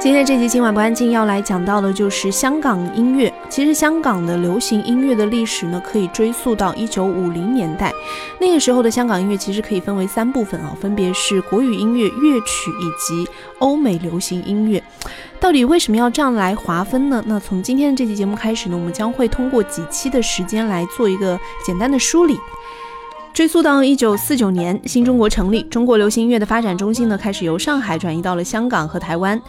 今天这集今晚不安静要来讲到的就是香港音乐。其实香港的流行音乐的历史呢，可以追溯到一九五零年代。那个时候的香港音乐其实可以分为三部分啊，分别是国语音乐、乐曲以及欧美流行音乐。到底为什么要这样来划分呢？那从今天的这期节目开始呢，我们将会通过几期的时间来做一个简单的梳理。追溯到一九四九年，新中国成立，中国流行音乐的发展中心呢，开始由上海转移到了香港和台湾。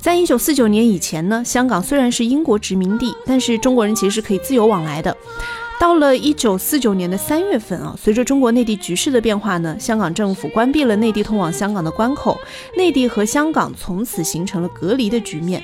在一九四九年以前呢，香港虽然是英国殖民地，但是中国人其实是可以自由往来的。到了一九四九年的三月份啊，随着中国内地局势的变化呢，香港政府关闭了内地通往香港的关口，内地和香港从此形成了隔离的局面。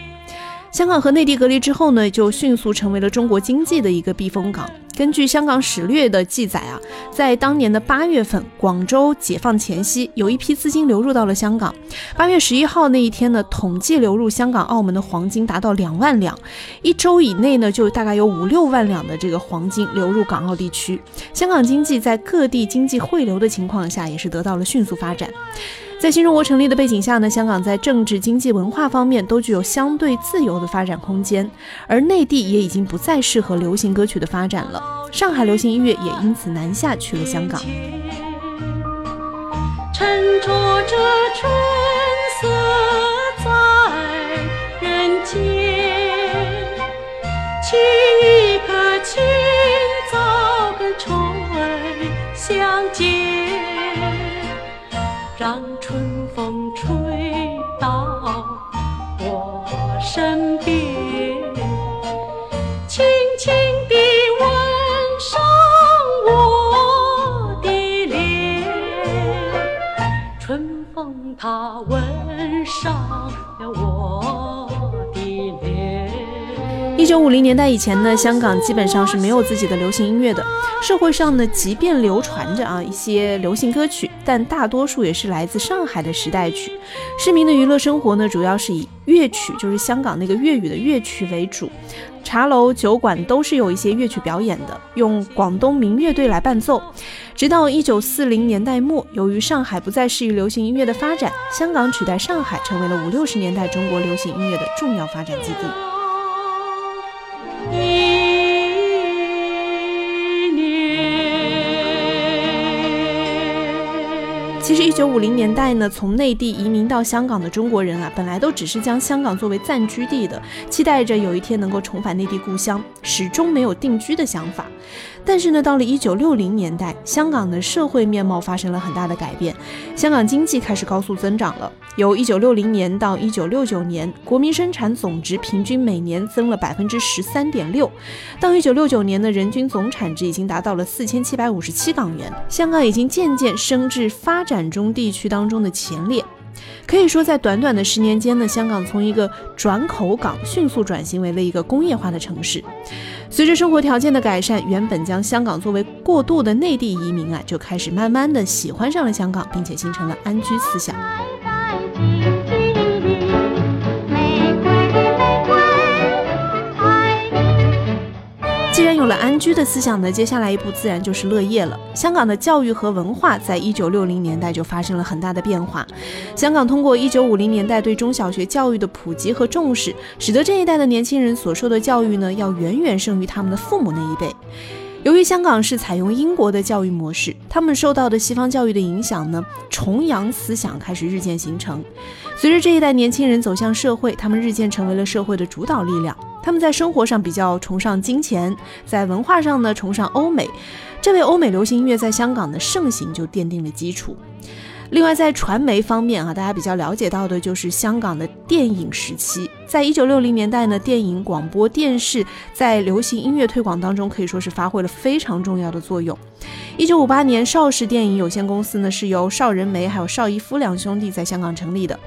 香港和内地隔离之后呢，就迅速成为了中国经济的一个避风港。根据香港史略的记载啊，在当年的八月份，广州解放前夕，有一批资金流入到了香港。八月十一号那一天呢，统计流入香港、澳门的黄金达到两万两，一周以内呢，就大概有五六万两的这个黄金流入港澳地区。香港经济在各地经济汇流的情况下，也是得到了迅速发展。在新中国成立的背景下呢，香港在政治、经济、文化方面都具有相对自由的发展空间，而内地也已经不再适合流行歌曲的发展了。上海流行音乐也因此南下去了香港。沉着着春色在人间，年代以前呢，香港基本上是没有自己的流行音乐的。社会上呢，即便流传着啊一些流行歌曲，但大多数也是来自上海的时代曲。市民的娱乐生活呢，主要是以乐曲，就是香港那个粤语的乐曲为主。茶楼、酒馆都是有一些乐曲表演的，用广东民乐队来伴奏。直到一九四零年代末，由于上海不再适于流行音乐的发展，香港取代上海成为了五六十年代中国流行音乐的重要发展基地。其实，一九五零年代呢，从内地移民到香港的中国人啊，本来都只是将香港作为暂居地的，期待着有一天能够重返内地故乡，始终没有定居的想法。但是呢，到了一九六零年代，香港的社会面貌发生了很大的改变，香港经济开始高速增长了。由一九六零年到一九六九年，国民生产总值平均每年增了百分之十三点六，到一九六九年的人均总产值已经达到了四千七百五十七港元，香港已经渐渐升至发展中地区当中的前列。可以说，在短短的十年间呢，香港从一个转口港迅速转型为了一个工业化的城市。随着生活条件的改善，原本将香港作为过渡的内地移民啊，就开始慢慢的喜欢上了香港，并且形成了安居思想。有了安居的思想呢，接下来一步自然就是乐业了。香港的教育和文化在一九六零年代就发生了很大的变化。香港通过一九五零年代对中小学教育的普及和重视，使得这一代的年轻人所受的教育呢，要远远胜于他们的父母那一辈。由于香港是采用英国的教育模式，他们受到的西方教育的影响呢，崇洋思想开始日渐形成。随着这一代年轻人走向社会，他们日渐成为了社会的主导力量。他们在生活上比较崇尚金钱，在文化上呢崇尚欧美，这为欧美流行音乐在香港的盛行就奠定了基础。另外，在传媒方面啊，大家比较了解到的就是香港的电影时期。在一九六零年代呢，电影、广播电视在流行音乐推广当中可以说是发挥了非常重要的作用。一九五八年，邵氏电影有限公司呢是由邵仁梅还有邵逸夫两兄弟在香港成立的。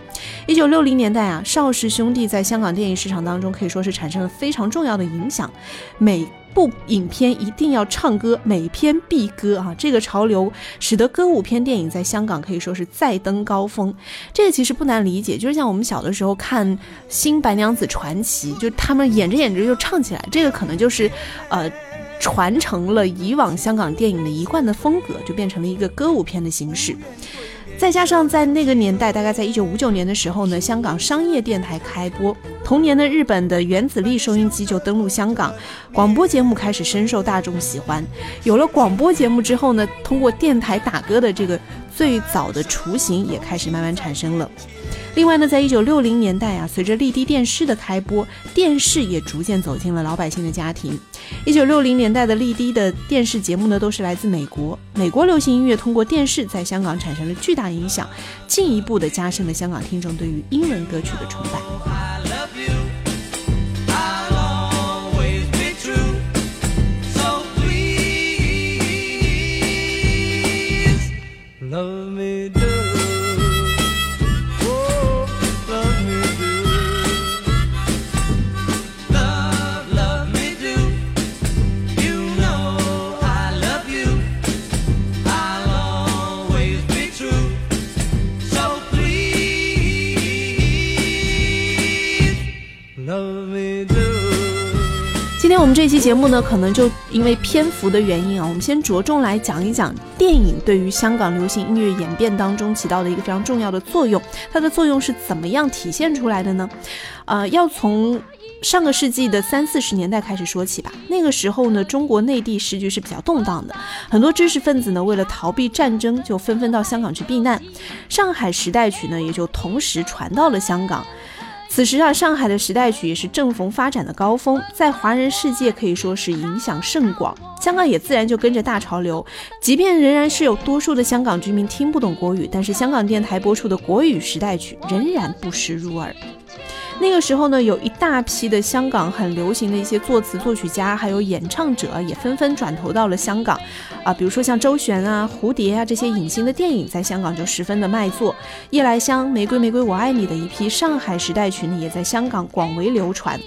一九六零年代啊，邵氏兄弟在香港电影市场当中可以说是产生了非常重要的影响。每部影片一定要唱歌，每篇必歌啊！这个潮流使得歌舞片电影在香港可以说是再登高峰。这个其实不难理解，就是像我们小的时候看《新白娘子传奇》，就他们演着演着就唱起来，这个可能就是呃传承了以往香港电影的一贯的风格，就变成了一个歌舞片的形式。再加上在那个年代，大概在一九五九年的时候呢，香港商业电台开播，同年呢日本的原子力收音机就登陆香港，广播节目开始深受大众喜欢。有了广播节目之后呢，通过电台打歌的这个最早的雏形也开始慢慢产生了。另外呢，在一九六零年代啊，随着丽的电视的开播，电视也逐渐走进了老百姓的家庭。一九六零年代的丽的的电视节目呢，都是来自美国。美国流行音乐通过电视在香港产生了巨大影响，进一步的加深了香港听众对于英文歌曲的崇拜。这期节目呢，可能就因为篇幅的原因啊，我们先着重来讲一讲电影对于香港流行音乐演变当中起到的一个非常重要的作用。它的作用是怎么样体现出来的呢？呃，要从上个世纪的三四十年代开始说起吧。那个时候呢，中国内地时局是比较动荡的，很多知识分子呢，为了逃避战争，就纷纷到香港去避难。上海时代曲呢，也就同时传到了香港。此时啊，上海的时代曲也是正逢发展的高峰，在华人世界可以说是影响甚广。香港也自然就跟着大潮流，即便仍然是有多数的香港居民听不懂国语，但是香港电台播出的国语时代曲仍然不时入耳。那个时候呢，有一大批的香港很流行的一些作词作曲家，还有演唱者，也纷纷转投到了香港，啊，比如说像周璇啊、蝴蝶啊这些影星的电影，在香港就十分的卖座。夜来香、玫瑰玫瑰我爱你的一批上海时代群，也在香港广为流传。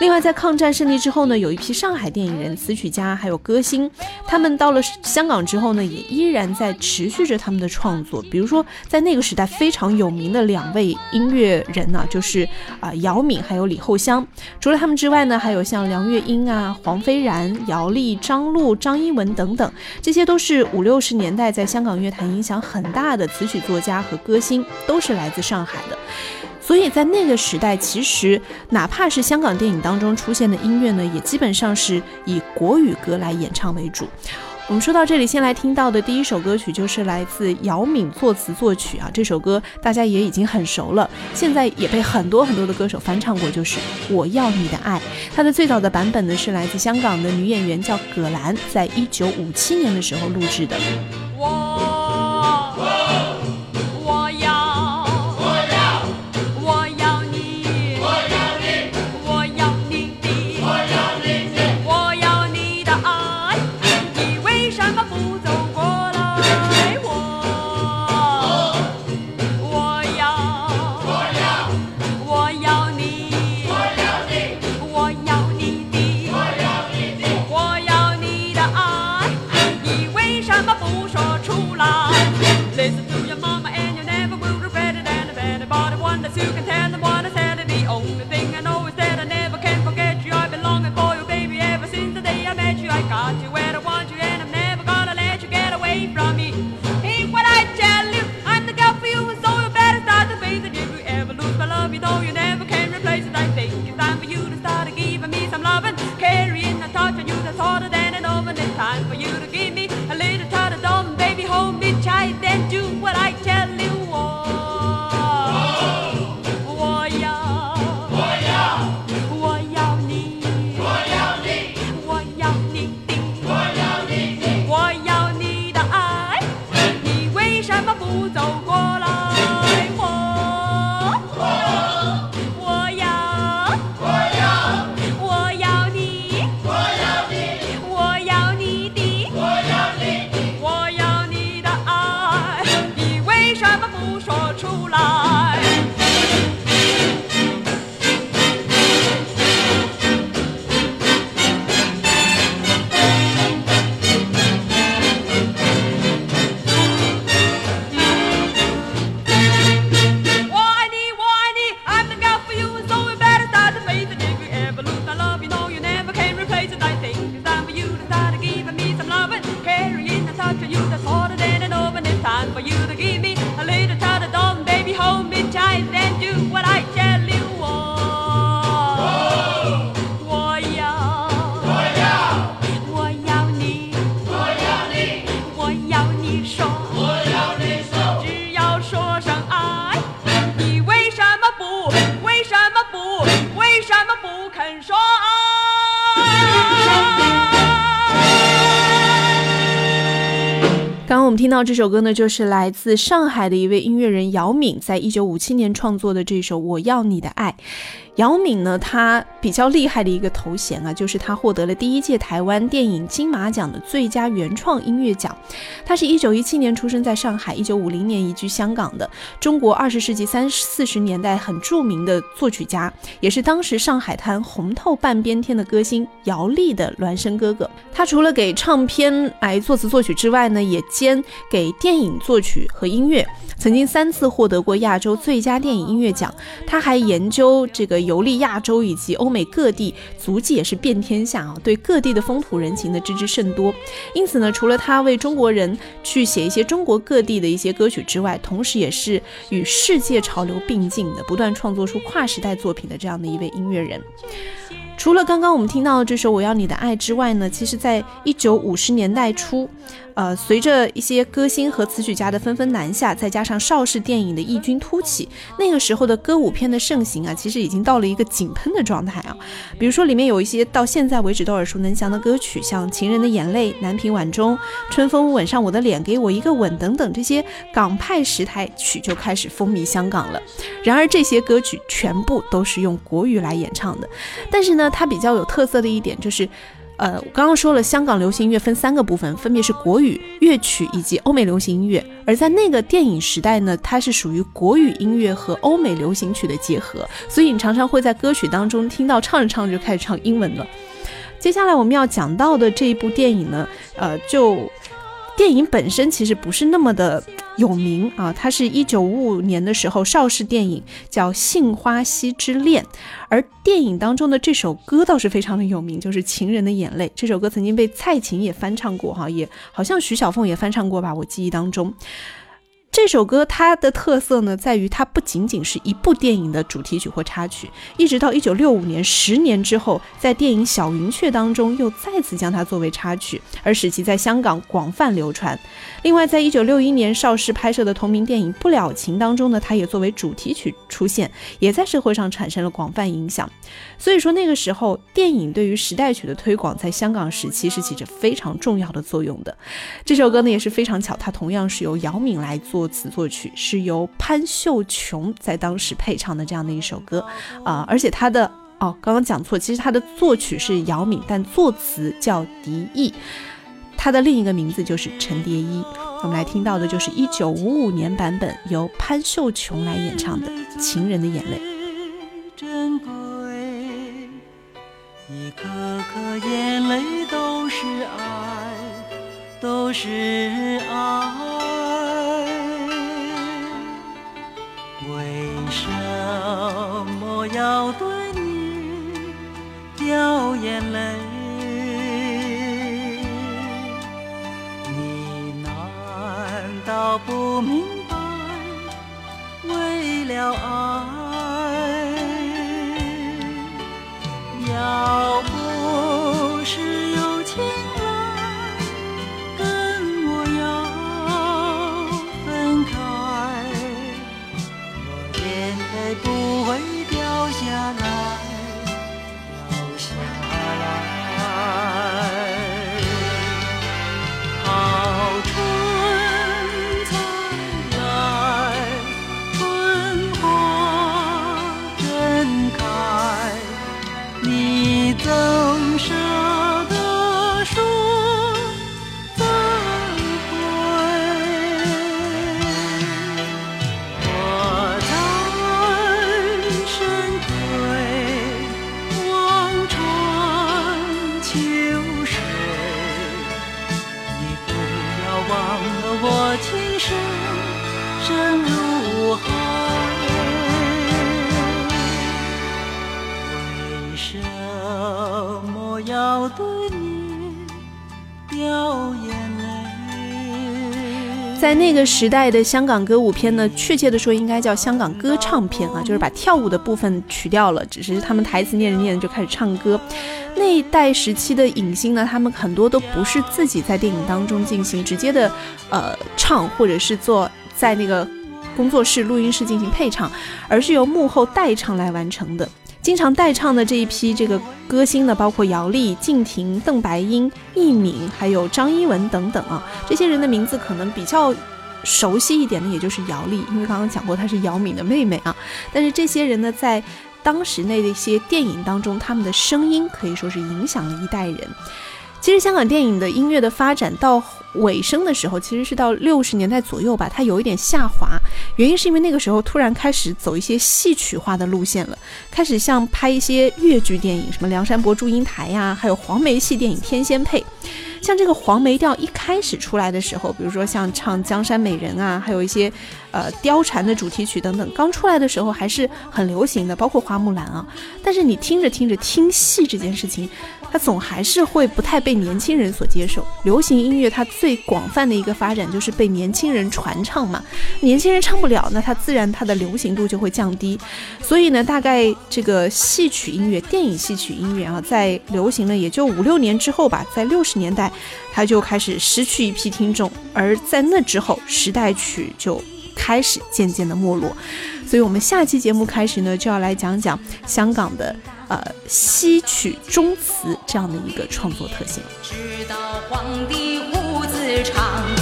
另外，在抗战胜利之后呢，有一批上海电影人、词曲家还有歌星，他们到了香港之后呢，也依然在持续着他们的创作。比如说，在那个时代非常有名的两位音乐人呢、就是啊、姚敏还有李厚香。除了他们之外呢，还有像梁月英啊、黄飞然、姚丽、张璐、张一文等等，这些都是五六十年代在香港乐坛影响很大的词曲作家和歌星，都是来自上海的。所以在那个时代，其实哪怕是香港电影当中出现的音乐呢，也基本上是以国语歌来演唱为主。我们说到这里，先来听到的第一首歌曲就是来自姚敏作词作曲啊，这首歌大家也已经很熟了，现在也被很多很多的歌手翻唱过，就是《我要你的爱》。它的最早的版本呢是来自香港的女演员叫葛兰，在一九五七年的时候录制的。那这首歌呢，就是来自上海的一位音乐人姚敏，在一九五七年创作的这首《我要你的爱》。姚敏呢，她比较厉害的一个头衔啊，就是她获得了第一届台湾电影金马奖的最佳原创音乐奖。她是一九一七年出生在上海，一九五零年移居香港的中国二十世纪三四十年代很著名的作曲家，也是当时上海滩红透半边天的歌星姚丽的孪生哥哥。他除了给唱片来作词作曲之外呢，也兼给电影作曲和音乐，曾经三次获得过亚洲最佳电影音乐奖。他还研究这个游历亚洲以及欧美各地，足迹也是遍天下啊，对各地的风土人情的知之甚多。因此呢，除了他为中国人去写一些中国各地的一些歌曲之外，同时也是与世界潮流并进的，不断创作出跨时代作品的这样的一位音乐人。除了刚刚我们听到的这首《我要你的爱》之外呢，其实在一九五十年代初，呃，随着一些歌星和词曲家的纷纷南下，再加上邵氏电影的异军突起，那个时候的歌舞片的盛行啊，其实已经到了一个井喷的状态啊。比如说里面有一些到现在为止都耳熟能详的歌曲，像《情人的眼泪》《南屏晚钟》《春风吻上我的脸》《给我一个吻》等等这些港派时台曲就开始风靡香港了。然而这些歌曲全部都是用国语来演唱的，但是呢，它比较有特色的一点就是。呃，我刚刚说了，香港流行音乐分三个部分，分别是国语乐曲以及欧美流行音乐。而在那个电影时代呢，它是属于国语音乐和欧美流行曲的结合，所以你常常会在歌曲当中听到唱着唱着就开始唱英文了。接下来我们要讲到的这一部电影呢，呃，就电影本身其实不是那么的有名啊，它是一九五五年的时候邵氏电影叫《杏花溪之恋》，而电影当中的这首歌倒是非常的有名，就是《情人的眼泪》。这首歌曾经被蔡琴也翻唱过哈，也好像徐小凤也翻唱过吧，我记忆当中。这首歌它的特色呢，在于它不仅仅是一部电影的主题曲或插曲，一直到一九六五年，十年之后，在电影《小云雀》当中又再次将它作为插曲，而使其在香港广泛流传。另外，在一九六一年邵氏拍摄的同名电影《不了情》当中呢，它也作为主题曲出现，也在社会上产生了广泛影响。所以说，那个时候电影对于时代曲的推广，在香港时期是起着非常重要的作用的。这首歌呢也是非常巧，它同样是由姚敏来作词作曲，是由潘秀琼在当时配唱的这样的一首歌啊、而且它的哦，刚刚讲错，其实它的作曲是姚敏，但作词叫狄毅。他的另一个名字就是陈蝶衣。我们来听到的就是一九五五年版本由潘秀琼来演唱的《情人的眼泪》。一颗颗眼泪都是爱，都是爱。为什么要对你掉眼泪？你难道不明白？为了爱，那个时代的香港歌舞片呢，确切的说应该叫香港歌唱片啊，就是把跳舞的部分取掉了，只是他们台词念着念着就开始唱歌。那一代时期的影星呢，他们很多都不是自己在电影当中进行直接的呃唱，或者是做在那个工作室、录音室进行配唱，而是由幕后代唱来完成的。经常代唱的这一批这个歌星呢，包括姚丽、敬亭、邓白英、易敏，还有张一文等等啊。这些人的名字可能比较熟悉一点的，也就是姚丽，因为刚刚讲过她是姚敏的妹妹啊。但是这些人呢，在当时那的一些电影当中，他们的声音可以说是影响了一代人。其实香港电影的音乐的发展到尾声的时候，其实是到六十年代左右吧，它有一点下滑。原因是因为那个时候突然开始走一些戏曲化的路线了，开始像拍一些粤剧电影，什么《梁山伯祝英台》呀，还有黄梅戏电影《天仙配》。像这个黄梅调一开始出来的时候，比如说像唱《江山美人》啊，还有一些呃貂蝉的主题曲等等，刚出来的时候还是很流行的，包括花木兰啊。但是你听着听着，听戏这件事情，它总还是会不太被年轻人所接受。流行音乐它最广泛的一个发展就是被年轻人传唱嘛，年轻人唱不了，那它自然它的流行度就会降低。所以呢，大概这个戏曲音乐、电影戏曲音乐啊，在流行了也就五六年之后吧，在六十年代。他就开始失去一批听众，而在那之后，时代曲就开始渐渐的没落。所以，我们下期节目开始呢，就要来讲讲香港的呃西曲中词这样的一个创作特性。直到皇帝胡子长。